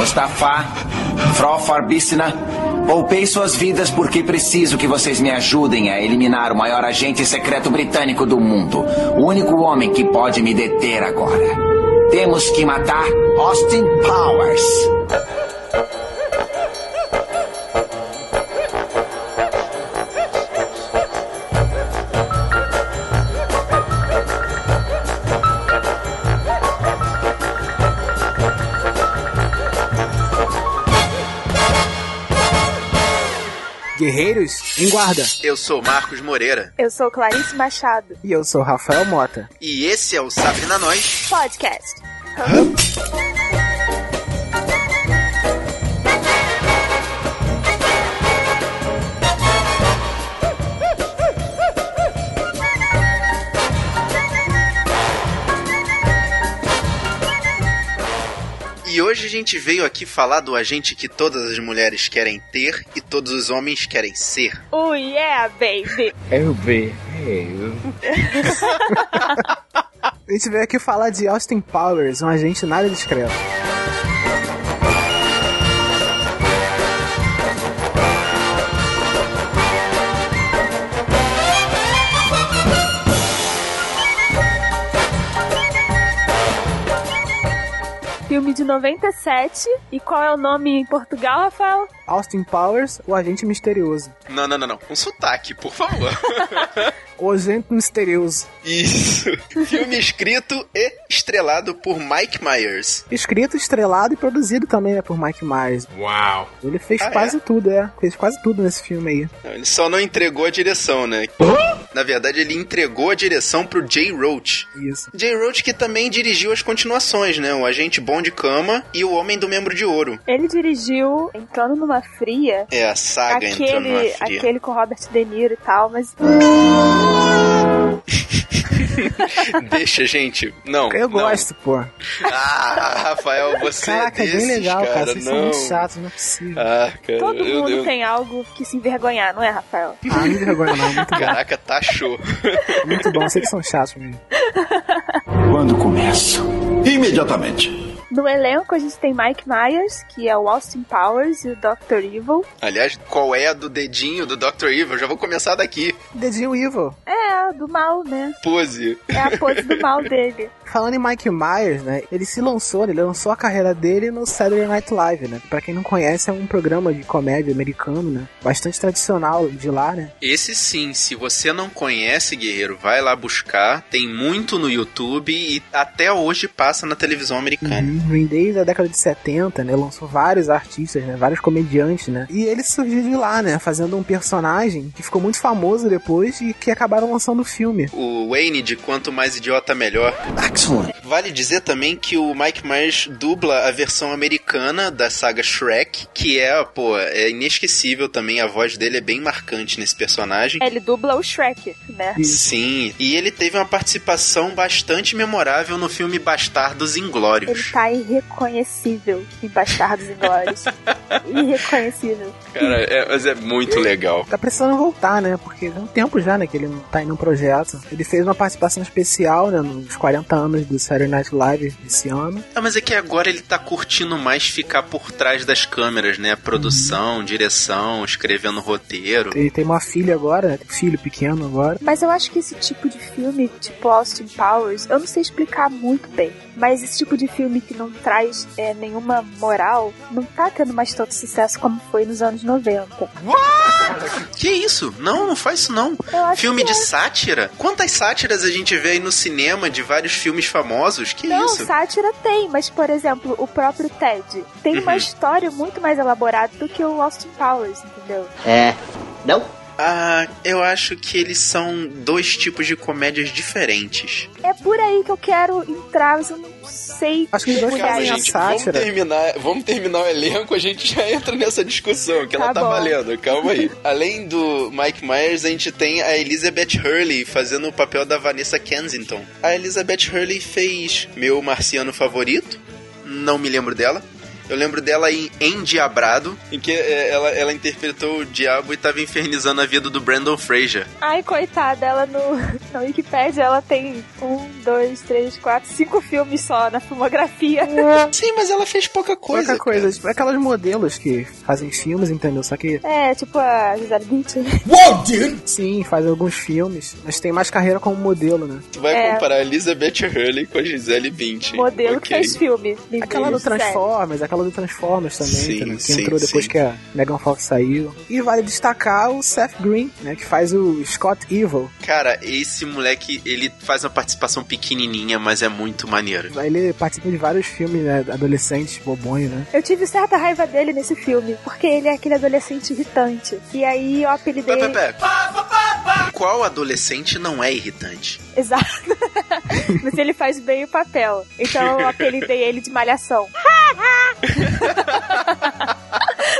Mustafa, Frofar Bissina, poupei suas vidas porque preciso que vocês me ajudem a eliminar o maior agente secreto britânico do mundo. O único homem que pode me deter agora. Temos que matar Austin Powers. Guerreiros em Guarda. Eu sou Marcos Moreira. Eu sou Clarice Machado. E eu sou Rafael Mota. E esse é o Sabrina Nós Podcast. Gente veio aqui falar do agente que todas as mulheres querem ter e todos os homens querem ser. Oh yeah, baby! Eu vi. Eu. a gente veio aqui falar de Austin Powers, um agente nada discreto. Filme de 97. E qual é o nome em Portugal, Rafael? Austin Powers, o agente misterioso. Não, não, não, não. Um sotaque, por favor. O agente misterioso. Isso. Filme escrito e estrelado por Mike Myers. Escrito, estrelado e produzido também né, por Mike Myers. Uau. Ele fez Ah, quase tudo, é. Fez quase tudo nesse filme aí. Não, Ele só não entregou a direção, né? Na verdade, ele entregou a direção pro Jay Roach. Isso. Jay Roach que também dirigiu as continuações, né? O Agente Bom de Cama e O Homem do Membro de Ouro. Ele dirigiu Entrando numa Fria. É a saga entrando numa Aquele, fria. aquele com Robert De Niro e tal, mas Deixa, gente. Não. Eu não. gosto, pô. Ah, Rafael, você Caraca, é é desses, bem legal, cara. cara. Vocês não. são muito chatos, não é possível. Ah, cara. todo eu- mundo eu- tem algo que se envergonhar, não é, Rafael? Ah, não me vergonha não. Muito bom. Caraca, tá show. Muito bom. Vocês são chatos mesmo. Quando começo? Imediatamente. No elenco a gente tem Mike Myers, que é o Austin Powers e o Dr. Evil. Aliás, qual é a do dedinho do Dr. Evil? Já vou começar daqui. Dedinho Evil. É, do mal, né? Pose. É a pose do mal dele. Falando em Mike Myers, né? Ele se lançou, ele lançou a carreira dele no Saturday Night Live, né? Pra quem não conhece, é um programa de comédia americano, né? Bastante tradicional de lá, né? Esse sim, se você não conhece, guerreiro, vai lá buscar. Tem muito no YouTube e até hoje passa na televisão americana. Vem desde a década de 70, né? Lançou vários artistas, né? Vários comediantes, né? E ele surgiu de lá, né? Fazendo um personagem que ficou muito famoso depois e que acabaram lançando o filme. O Wayne de Quanto Mais Idiota Melhor. Excellent. Vale dizer também que o Mike Myers dubla a versão americana da saga Shrek, que é, pô, é inesquecível também. A voz dele é bem marcante nesse personagem. Ele dubla o Shrek, né? Sim, e ele teve uma participação bastante memorável no filme Bastardos Ele Inglórios. tá irreconhecível em Bastardos Inglórios. irreconhecível. Cara, é, mas é muito legal. Tá precisando voltar, né? Porque tem um tempo já, né? Que ele não tá indo no projeto. Ele fez uma participação especial, né? Nos 40 anos do Saturday Night Live esse ano. Ah, mas é que agora ele tá curtindo mais ficar por trás das câmeras, né? Produção, direção, escrevendo roteiro. Ele tem uma filha agora, né? Tem um filho pequeno agora. Mas eu acho que esse tipo de filme, tipo Austin Powers, eu não sei explicar muito bem. Mas esse tipo de filme que não traz é, nenhuma moral, não tá tendo mais tanto sucesso como foi nos anos 90. Que isso? Não, não faz isso não. Filme de é. sátira? Quantas sátiras a gente vê aí no cinema de vários filmes famosos? Que Não, isso? sátira tem, mas por exemplo, o próprio Ted tem uma Uhum. história muito mais elaborada do que o Austin Powers, entendeu? É. Não? Ah, eu acho que eles são dois tipos de comédias diferentes. É por aí que eu quero entrar, mas eu não sei. Acho que os dois fazem em a gente, sátira. vamos terminar, vamos terminar o elenco, a gente já entra nessa discussão, que ela Tá tá bom. valendo, calma aí. Além do Mike Myers, a gente tem a Elizabeth Hurley fazendo o papel da Vanessa Kensington. A Elizabeth Hurley fez meu marciano favorito, não me lembro dela. Eu lembro dela em Endiabrado, em que é, ela, ela interpretou o diabo e tava infernizando a vida do Brandon Fraser. Ai, coitada, ela no, na Wikipedia, ela tem um, dois, três, quatro, cinco filmes só na filmografia. Sim, mas ela fez pouca coisa. Pouca coisa. Tipo, aquelas modelos que fazem filmes, entendeu? Só que, É, tipo a Gisele Bündchen. sim, faz alguns filmes, mas tem mais carreira como modelo, né? Tu vai É. comparar a Elizabeth Hurley com a Gisele Bündchen. Modelo que Ok. faz filme. Aquela do Sério. Transformers, aquela do Transformers também, Sim, que sim, entrou depois sim. que a Megan Fox saiu. E vale destacar o Seth Green, né? Que faz o Scott Evil. Cara, esse moleque, ele faz uma participação pequenininha, mas é muito maneiro. Ele participa de vários filmes, né? Adolescentes, bobonho, né? Eu tive certa raiva dele nesse filme, porque ele é aquele adolescente irritante. E aí eu apelidei. Pé, pé, pé. Qual adolescente não é irritante? Exato. Mas ele faz bem o papel. Então eu apelidei ele de malhação.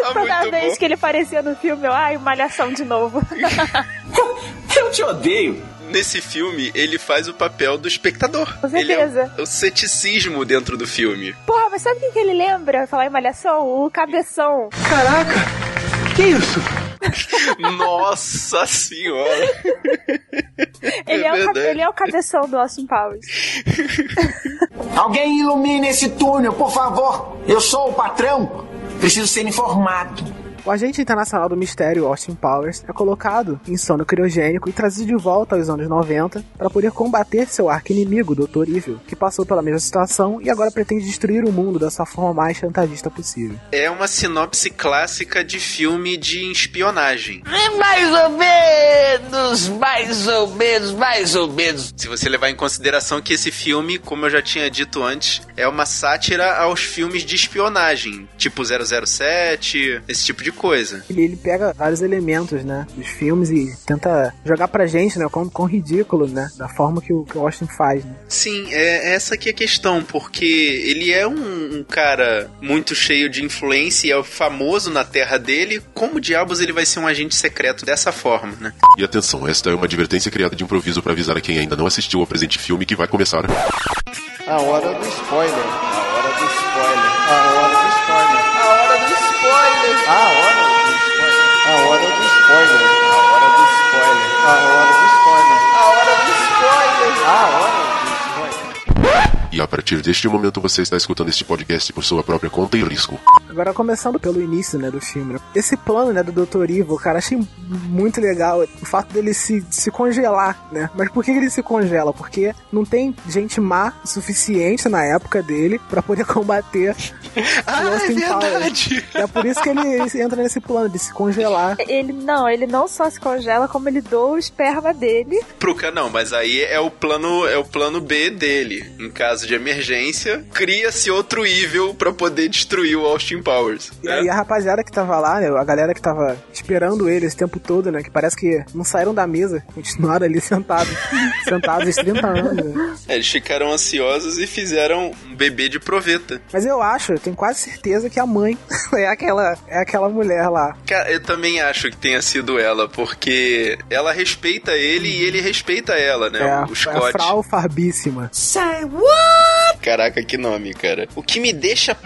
Ah, Toda muito vez bom. que ele aparecia no filme, eu, ai, malhação de novo. Eu te odeio. Nesse filme, ele faz o papel do espectador. Com Ele é certeza. o, o ceticismo dentro do filme. Porra, mas sabe quem que ele lembra? Falar em malhação? O cabeção. Nossa senhora! Ele é, o, ele é o cabeção do Austin Powers. Alguém ilumine esse túnel, por favor. Eu sou o patrão. Preciso ser informado. O agente internacional do mistério, Austin Powers, é colocado em sono criogênico e trazido de volta aos anos 90 para poder combater seu arqui-inimigo, Dr. Evil, que passou pela mesma situação e agora pretende destruir o mundo da sua forma mais chantagista possível. É uma sinopse clássica de filme de espionagem. Mais ou menos, mais ou menos, mais ou menos. Se você levar em consideração que esse filme, como eu já tinha dito antes, é uma sátira aos filmes de espionagem, tipo 007, esse tipo de coisa. Ele, ele pega vários elementos, né, dos filmes e tenta jogar pra gente, né, com, com ridículo, né, da forma que o, que o Austin faz, né. Sim, é essa que é a questão, porque ele é um, um cara muito cheio de influência e é famoso na terra dele. Como diabos ele vai ser um agente secreto dessa forma, né? E atenção, esta é uma advertência criada de improviso para avisar a quem ainda não assistiu ao presente filme que vai começar. A hora do spoiler. disappointment. Partir deste momento você está escutando este podcast por sua própria conta e risco. Agora, começando pelo início, né, do filme. né? Esse plano, né, do Dr. Evil, cara, achei muito legal o fato dele se, se congelar, né? Mas por que ele se congela? Porque não tem gente má o suficiente na época dele pra poder combater Ah, o é Austin Powers. verdade! É por isso que ele entra nesse plano de se congelar. Ele não, ele não só se congela, como ele doa o esperma dele. Pro não, mas aí é o plano é o plano B dele. Em caso de emergência, cria-se outro evil pra poder destruir o Austin Powers. E né? aí a rapaziada que tava lá, né, a galera que tava esperando ele esse tempo todo, né, que parece que não saíram da mesa, continuaram ali sentados, sentados esses 30 anos, né. É, eles ficaram ansiosos e fizeram bebê de proveta. Mas eu acho, eu tenho quase certeza que a mãe é aquela, é aquela mulher lá. Cara, eu também acho que tenha sido ela, porque ela respeita ele e ele respeita ela, né? É, a, o é a Scott. Frau Farbíssima. Caraca, que nome, cara. O que me deixa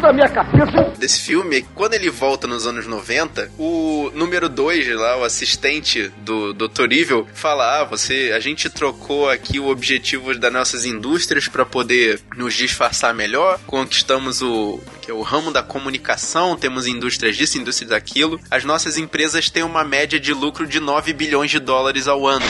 da minha cabeça. desse filme é que quando ele volta nos anos 90, o número 2 lá, o assistente do Dr. Evil, fala: Ah, você, a gente trocou aqui o objetivo das nossas indústrias para poder nos disfarçar melhor, conquistamos o, que é o ramo da comunicação, temos indústrias disso, indústrias daquilo. As nossas empresas têm uma média de lucro de 9 bilhões de dólares ao ano.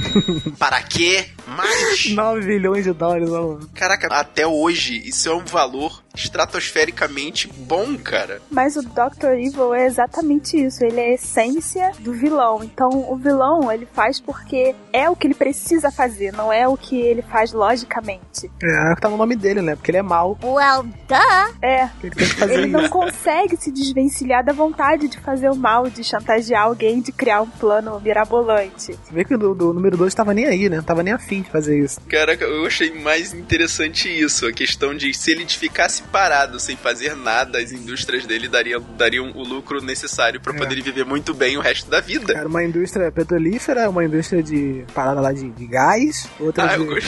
Para quê? Mais 9 bilhões de dólares ano. Caraca, até hoje, isso é um valor estratosfericamente bom, cara. Mas o Dr. Evil é exatamente isso. Ele é a essência do vilão. Então, o vilão, ele faz porque é o que ele precisa fazer, não é o que ele faz logicamente. É, é o que tá no nome dele, né? Porque ele é mau. Well, duh! É. Ele tem que fazer Ele não consegue se desvencilhar da vontade de fazer o mal, de chantagear alguém, de criar um plano mirabolante. Você vê que o do, do número 2 tava nem aí, né? Tava nem afim de fazer isso. Caraca, eu achei mais interessante isso, a questão de se ele ficasse parado, sem fazer nada, as indústrias dele dariam, dariam o lucro necessário pra É. poder viver muito bem o resto da vida. Era uma indústria petrolífera, uma indústria de parada lá de, de gás, outra Ah, de... eu.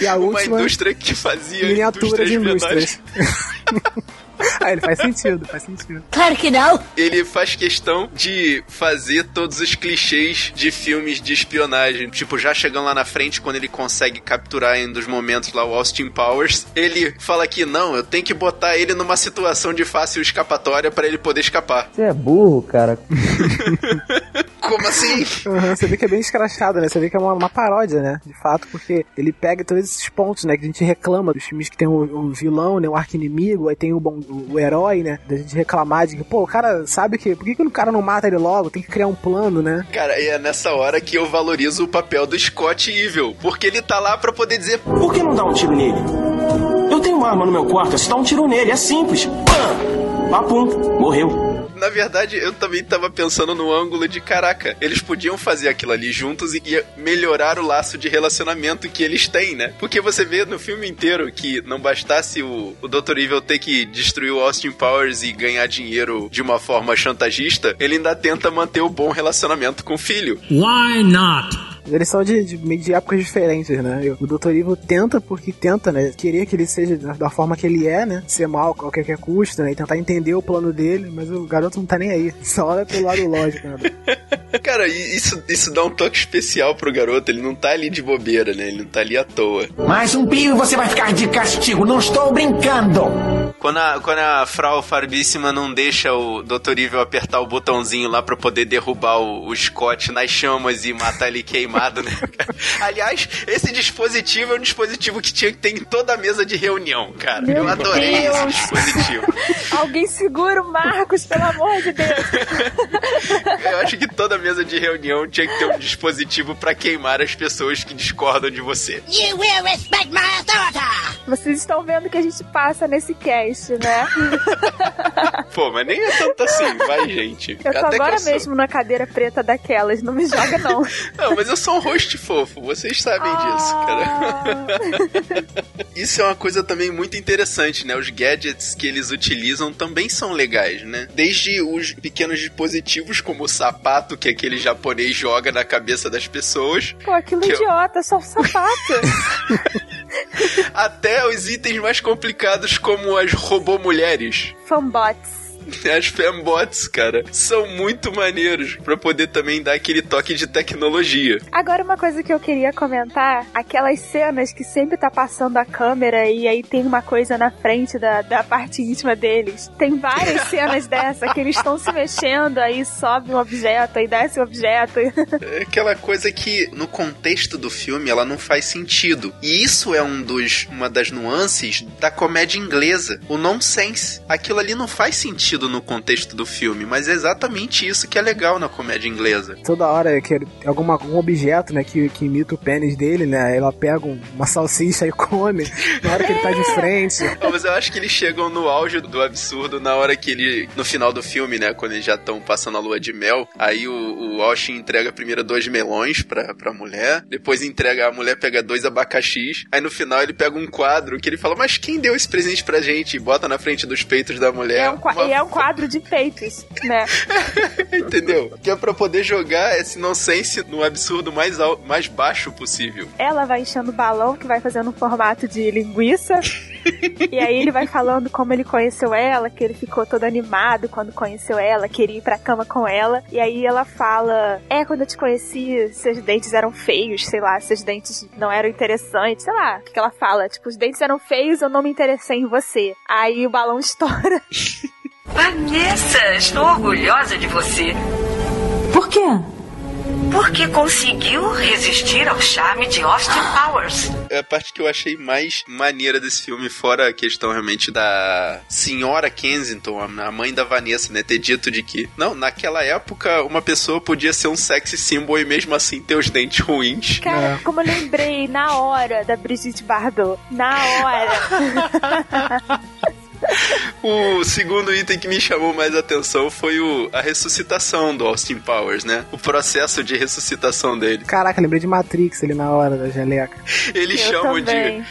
E a Uma última, indústria que fazia miniatura de indústrias. ah, ele faz sentido, faz sentido. Claro que não. ele faz questão de fazer todos os clichês de filmes de espionagem. Tipo, já chegando lá na frente, quando ele consegue capturar em um dos momentos lá o Austin Powers, ele fala que não, eu tenho que botar ele numa situação de fácil escapatória pra ele poder escapar. Você é burro, cara. Como assim? Aham, você vê que é bem escrachado, né? Você vê que é uma, uma paródia, né? De fato, porque ele pega todos esses pontos, né? Que a gente reclama dos filmes que tem o, o vilão, né? O arco-inimigo, aí tem o, bom, o, herói, né? Da gente reclamar de que, pô, o cara sabe que. Por que, que o cara não mata ele logo? Tem que criar um plano, né? Cara, e é nessa hora que eu valorizo o papel do Scott Evil, porque ele tá lá pra poder dizer, Por que não dá um tiro nele? Eu tenho uma arma no meu quarto, é só dar um tiro nele, é simples. Pam! Papum, morreu. Na verdade, eu também tava pensando no ângulo de caraca, eles podiam fazer aquilo ali juntos e ia melhorar o laço de relacionamento que eles têm, né? Porque você vê no filme inteiro que não bastasse o, o Dr. Evil ter que destruir o Austin Powers e ganhar dinheiro de uma forma chantagista, ele ainda tenta manter o bom relacionamento com o filho. Why not? Eles são de, de, de épocas diferentes, né? O Dr. Evil tenta, porque tenta, né? Querer que ele seja da, forma que ele é, né? Ser mal a qualquer custo, né? E tentar entender o plano dele, mas o garoto não tá nem aí. Só olha pelo lado lógico, né? Cara, isso, isso dá um toque especial pro garoto. Ele não tá ali de bobeira, né? Ele não tá ali à toa. Mais um pio e você vai ficar de castigo. Não estou brincando. Quando a, quando a Frau Farbíssima não deixa o Dr. Evil apertar o botãozinho lá pra poder derrubar o, o Scott nas chamas e matar ele queimado, né? Aliás, esse dispositivo é um dispositivo que tinha que ter em toda a mesa de reunião, cara. Meu Eu adorei Deus. esse dispositivo. Alguém segura o Marcos, pelo amor de Deus. Eu acho que toda mesa de reunião tinha que ter um dispositivo pra queimar as pessoas que discordam de você. You will respect my authority. Vocês estão vendo o que a gente passa nesse cast, né? Pô, mas nem é tanto assim, vai, gente. Eu tô Até agora eu sou- mesmo na cadeira preta daquelas, não me joga não. Não, mas eu sou um host fofo, vocês sabem disso, cara. Isso é uma coisa também muito interessante, né? Os gadgets que eles utilizam também são legais, né? Desde os pequenos dispositivos, como o sapato que aquele japonês joga na cabeça das pessoas, Pô, aquilo Que eu- idiota, só um sapato. até os itens mais complicados, como as robô mulheres. Fanbots. As fembots, cara, são muito maneiros pra poder também dar aquele toque de tecnologia. Agora, uma coisa que eu queria comentar: aquelas cenas que sempre tá passando a câmera e aí tem uma coisa na frente da, da parte íntima deles. Tem várias cenas dessa que eles estão se mexendo, aí sobe um objeto, aí desce um objeto. É aquela coisa que no contexto do filme ela não faz sentido. E isso é um dos uma das nuances da comédia inglesa, o nonsense. Aquilo ali não faz sentido no contexto do filme, mas é exatamente isso que é legal na comédia inglesa. Toda hora que ele- alguma, algum objeto, né, que, que imita o pênis dele, né? aí Ela pega um- uma salsicha e come na hora que ele tá de frente. Não, mas eu acho que eles chegam no auge do absurdo na hora que ele. No final do filme, né? Quando eles já estão passando a lua de mel. Aí o, o Austin entrega primeiro dois melões pra, pra mulher. Depois entrega. A mulher pega dois abacaxis. Aí no final ele pega um quadro que ele fala: Mas quem deu esse presente pra gente? E bota na frente dos peitos da mulher. É um, Uma e é um quadro de peitos, né? Entendeu? Que é pra poder jogar esse nonsense no absurdo mais, al- mais baixo possível. Ela vai enchendo o balão, que vai fazendo um formato de linguiça. e aí ele vai falando como ele conheceu ela, que ele ficou todo animado quando conheceu ela, queria ir pra cama com ela. E aí ela fala: É, quando eu te conheci, seus dentes eram feios, sei lá, seus dentes não eram interessantes, sei lá. O que ela fala? Tipo, os dentes eram feios, eu não me interessei em você. Aí o balão estoura. Vanessa, estou orgulhosa de você. Por quê? Porque conseguiu resistir ao charme de Austin Powers. É a parte que eu achei mais maneira desse filme, fora a questão realmente da senhora Kensington, a mãe da Vanessa, né? Ter dito de que, não, naquela época uma pessoa podia ser um sexy symbol e mesmo assim ter os dentes ruins. Cara, como eu lembrei na hora da Brigitte Bardot. Na hora. O segundo item que me chamou mais atenção foi o, a ressuscitação do Austin Powers, né? O processo de ressuscitação dele. Caraca, lembrei de Matrix ali na hora da geleca. Eles Eu chamam também. de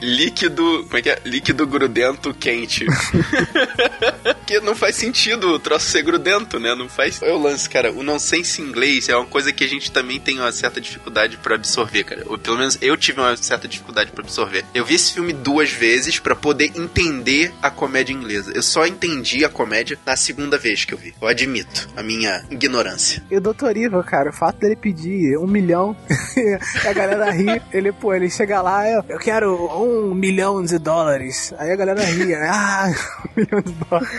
líquido. Como é que é? Líquido grudento quente. Porque não faz sentido o troço ser grudento, né? Não faz. É o lance, cara. O nonsense inglês é uma coisa que a gente também tem uma certa dificuldade pra absorver, cara. Ou pelo menos eu tive uma certa dificuldade pra absorver. Eu vi esse filme duas vezes pra poder entender a comédia inglesa. Eu só entendi a comédia na segunda vez que eu vi. Eu admito a minha ignorância. E o Dr. Evil, cara, o fato dele pedir um milhão e a galera ri, ele, pô, ele chega lá, eu, eu quero um milhão de dólares. Aí a galera ria, né? Ah, um milhão de dólares.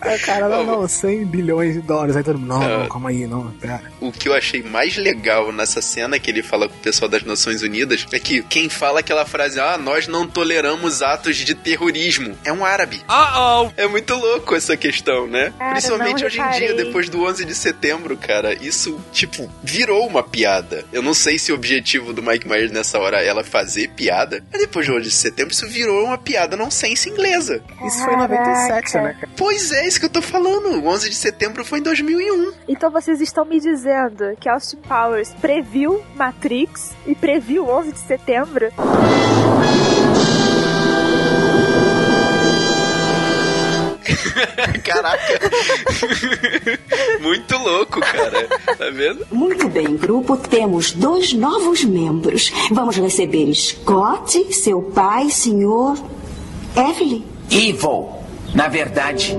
Aí o cara, não, não, 100 bilhões de dólares. Aí todo mundo, não, não, calma aí, não, pera. O que eu achei mais legal nessa cena que ele fala com o pessoal das Nações Unidas é que quem fala aquela frase, ah, nós não toleramos atos de terrorismo, é um árabe. Uh-oh! É muito louco essa questão, né? Cara, Principalmente hoje em dia, depois do 11 de setembro, cara. Isso, tipo, virou uma piada. Eu não sei se o objetivo do Mike Myers nessa hora é ela fazer piada, mas depois do 11 de setembro isso virou uma piada não sense inglesa. Isso foi em 97, né, cara? Pois é, isso que eu tô falando. O 11 de setembro foi em 2001. Então vocês estão me dizendo que Austin Powers previu Matrix e previu 11 de setembro? Caraca. Muito louco, cara. Tá vendo? Muito bem, grupo, temos dois novos membros. Vamos receber Scott, seu pai, senhor Evelyn. Evil. Na verdade.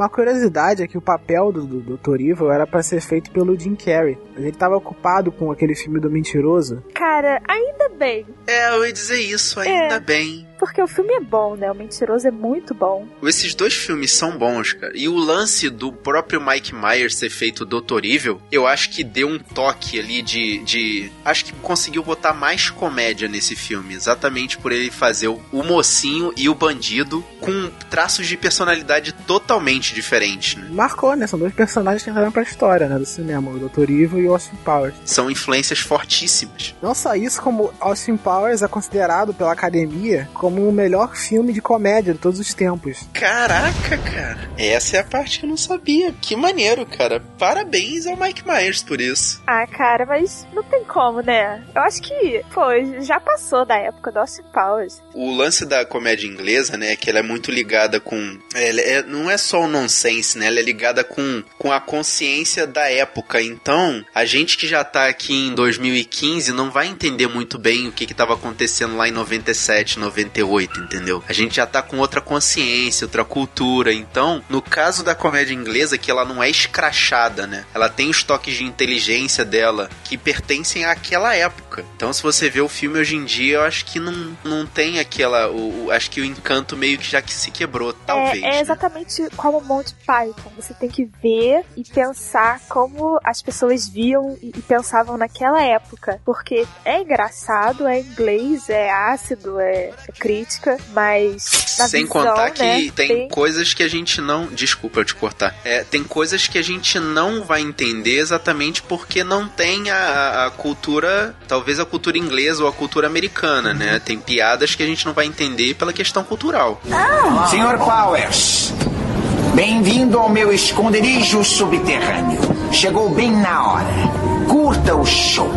Uma curiosidade é que o papel do, do Dr. Evil era pra ser feito pelo Jim Carrey. Mas ele tava ocupado com aquele filme do mentiroso. Cara, ainda bem. É, eu ia dizer isso, ainda É. bem. Porque o filme é bom, né? O Mentiroso é muito bom. Esses dois filmes são bons, cara. E o lance do próprio Mike Myers ser feito Dr. Evil, eu acho que deu um toque ali de, de. Acho que conseguiu botar mais comédia nesse filme. Exatamente por ele fazer o, o mocinho e o bandido com traços de personalidade totalmente diferentes, né? Marcou, né? São dois personagens que entraram pra história, né? Do cinema. O Dr. Evil e o Austin Powers. São influências fortíssimas. Não só isso, como Austin Powers é considerado pela academia como o melhor filme de comédia de todos os tempos. Caraca, cara. Essa é a parte que eu não sabia. Que maneiro, cara. Parabéns ao Mike Myers por isso. Ah, cara, mas não tem como, né? Eu acho que, pô, já passou da época do Austin Powers. O lance da comédia inglesa, né, é que ela é muito ligada com. Ela é- não é só o nonsense, né? Ela é ligada com, com a consciência da época. Então, a gente que já tá aqui em 2015 não vai entender muito bem o que que tava acontecendo lá em 97, 98, entendeu? A gente já tá com outra consciência, outra cultura. Então, no caso da comédia inglesa, que ela não é escrachada, né? Ela tem os toques de inteligência dela que pertencem àquela época. Então, se você vê o filme hoje em dia, eu acho que não, não tem aquela. O, o- acho que o encanto meio que já que se quebrou, talvez. É, é né? exatamente como o Monty Python. Você tem que ver e pensar como as pessoas viam e, e pensavam naquela época. Porque é engraçado, é inglês, é ácido, é, é crítica, mas na Sem visão, contar que né, tem, coisas que a gente não. Desculpa eu te cortar. É, tem coisas que a gente não vai entender exatamente porque não tem a, a cultura. Talvez a cultura inglesa ou a cultura americana, né? Tem piadas que a gente não vai entender pela questão cultural. Senhor Powers, bem-vindo ao meu esconderijo subterrâneo. Chegou bem na hora. Curta o show.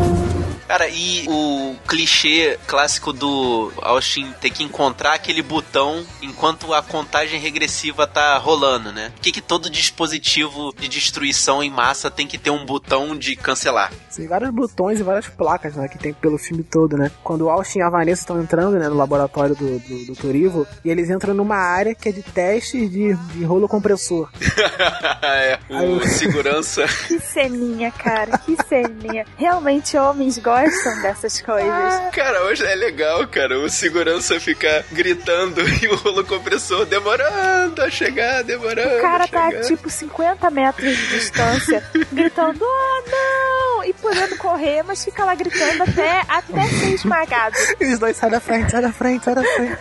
Cara, e o clichê clássico do Austin ter que encontrar aquele botão enquanto a contagem regressiva tá rolando, né? Por que, que todo dispositivo de destruição em massa tem que ter um botão de cancelar? Tem vários botões e várias placas, né? Que tem pelo filme todo, né? Quando o Austin e a Vanessa estão entrando, né? No laboratório do, do, do. Evil, e eles entram numa área que é de testes de, de rolo compressor. é, o segurança. Que ceninha, cara, que ceninha. Realmente homens gostam dessas coisas. Cara, hoje é legal, cara. O segurança ficar gritando e o rolo compressor demorando a chegar, demorando. O cara a chegar. tá tipo 50 metros de distância, gritando: Oh não! E podendo correr, mas fica lá gritando até, até ser esmagado. E os dois saem da frente, sai da frente, sai da frente.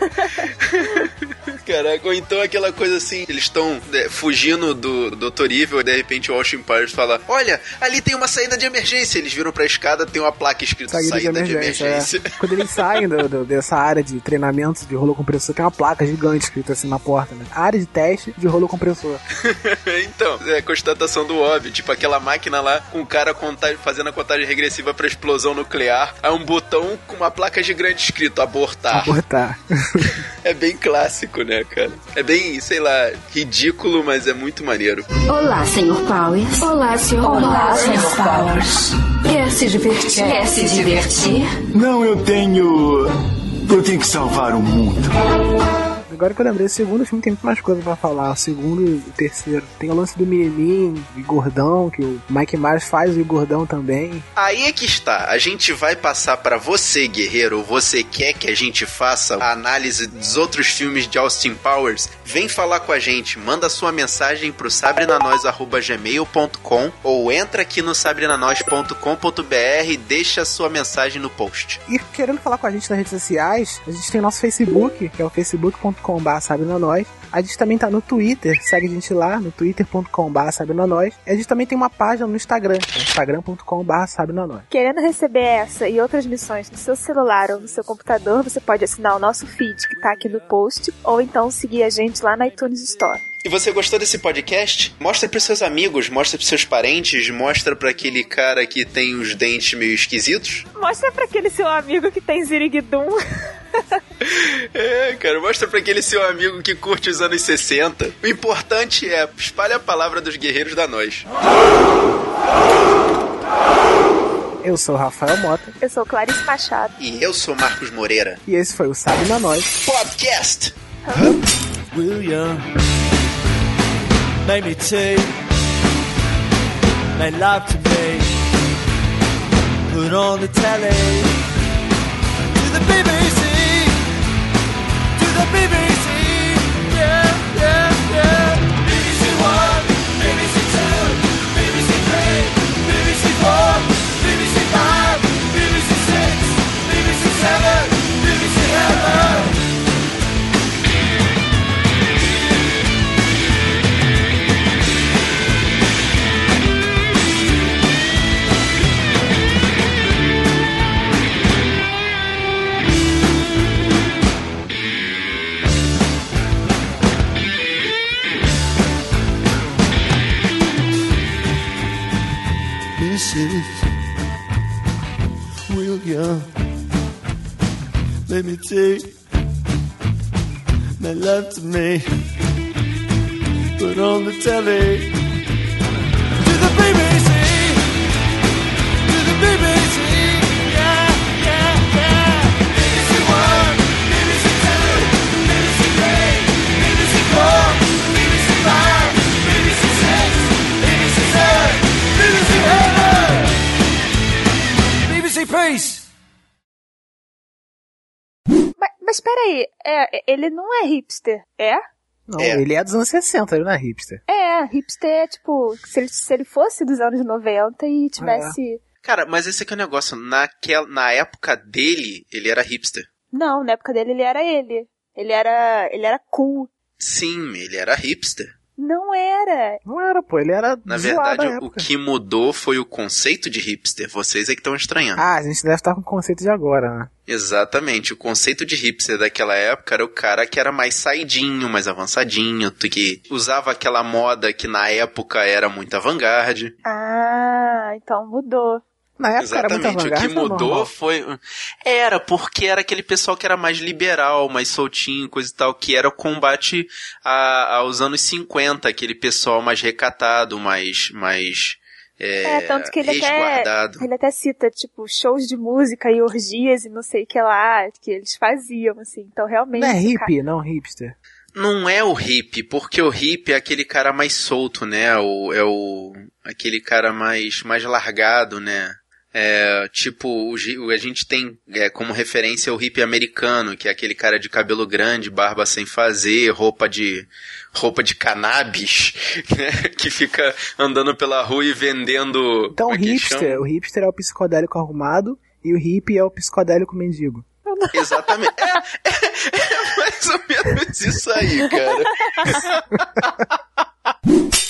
Caraca, ou então aquela coisa assim, eles estão né, fugindo do Dr. Evil e de repente o Austin Powers fala: Olha, ali tem uma saída de emergência. Eles viram pra escada, tem uma placa escrita Saída, saída, de emergência. é. Quando eles saem do- do- dessa área de treinamento de rolo compressor, tem uma placa gigante escrita assim na porta, né? Área de teste de rolo compressor. então, é a constatação do óbvio. Tipo, aquela máquina lá com o cara fazendo a contagem regressiva pra explosão nuclear. Aí um botão com uma placa gigante escrito abortar. Abortar. É bem clássico, né, cara? É bem, sei lá, ridículo, mas é muito maneiro. Olá, Sr. Powers. Olá, Sr. Olá. Sr. Powers. Quer se divertir? Quer se divertir? Não, eu tenho. Eu tenho que salvar o mundo. Agora que eu lembrei, o segundo filme tem muito mais coisa pra falar. O segundo e o terceiro. Tem o lance do menininho e gordão, que o Mike Myers faz o gordão também. Aí é que está. A gente vai passar pra você, guerreiro, ou você quer que a gente faça a análise dos outros filmes de Austin Powers? Vem falar com a gente, manda sua mensagem pro sabrenanois@gmail.com ou entra aqui no sabrenanois.com.br e deixa a sua mensagem no post. E querendo falar com a gente nas redes sociais, a gente tem o nosso Facebook, que é o sabrenanois. A gente também tá no Twitter, segue a gente lá no twitter.com.br sabrenanois. E a gente também tem uma página no Instagram, que é instagram.com.br sabrenanois. Querendo receber essa e outras missões no seu celular ou no seu computador, você pode assinar o nosso feed que tá aqui no post, ou então seguir a gente lá na iTunes Store. E você gostou desse podcast? Mostra pros seus amigos, mostra pros seus parentes, mostra pra aquele cara que tem os dentes meio esquisitos. Mostra pra aquele seu amigo que tem Ziriguidum. É, cara, mostra pra aquele seu amigo que curte os anos 60. O importante é espalhe a palavra dos guerreiros da nós. Eu sou Rafael Mota. Eu sou Clarice Machado. E eu sou Marcos Moreira. E esse foi o Sabe na Nós Podcast. William made me tea, made love to me, put on the telly to the BBC, the BBC, Mrs. William, let me take my love to me. Put on the telly Peace. Mas, mas peraí, é, ele não é hipster, é? Não, ele é dos anos 60, ele não é hipster. É, hipster é tipo, se ele, se ele fosse dos anos 90 e tivesse. Cara, mas esse aqui é o negócio. Naquela, na época dele, ele era hipster. Não, na época dele ele era ele. Ele era. ele era cool. Sim, ele era hipster. Não era. Não era, pô, ele era Na verdade, o que mudou foi o conceito de hipster. Vocês é que estão estranhando. Ah, a gente deve estar com o conceito de agora, né? Exatamente. O conceito de hipster daquela época era o cara que era mais saidinho, mais avançadinho, tu- que usava aquela moda que na época era muito avant-garde. Ah, então mudou. Na época era muito Exatamente. O que mudou normal. foi. Era, porque era aquele pessoal que era mais liberal, mais soltinho, coisa e tal, que era o combate a- aos anos 50, aquele pessoal mais recatado, mais. mais é, É, tanto que ele até, resguardado. ele até cita, tipo, shows de música e orgias e não sei o que lá, que eles faziam, assim. Então, realmente. Não é esse cara- hippie, não hipster. Não é o hippie, porque o hippie é aquele cara mais solto, né? O, é o aquele cara mais mais largado, né? É, tipo, o a gente tem é, como referência o hippie americano, que é aquele cara de cabelo grande, barba sem fazer, roupa de roupa de cannabis, né? Que fica andando pela rua e vendendo. Então o é hipster, o hipster é o psicodélico arrumado e o hippie é o psicodélico mendigo. Exatamente. É, é, é mais ou menos isso aí, cara.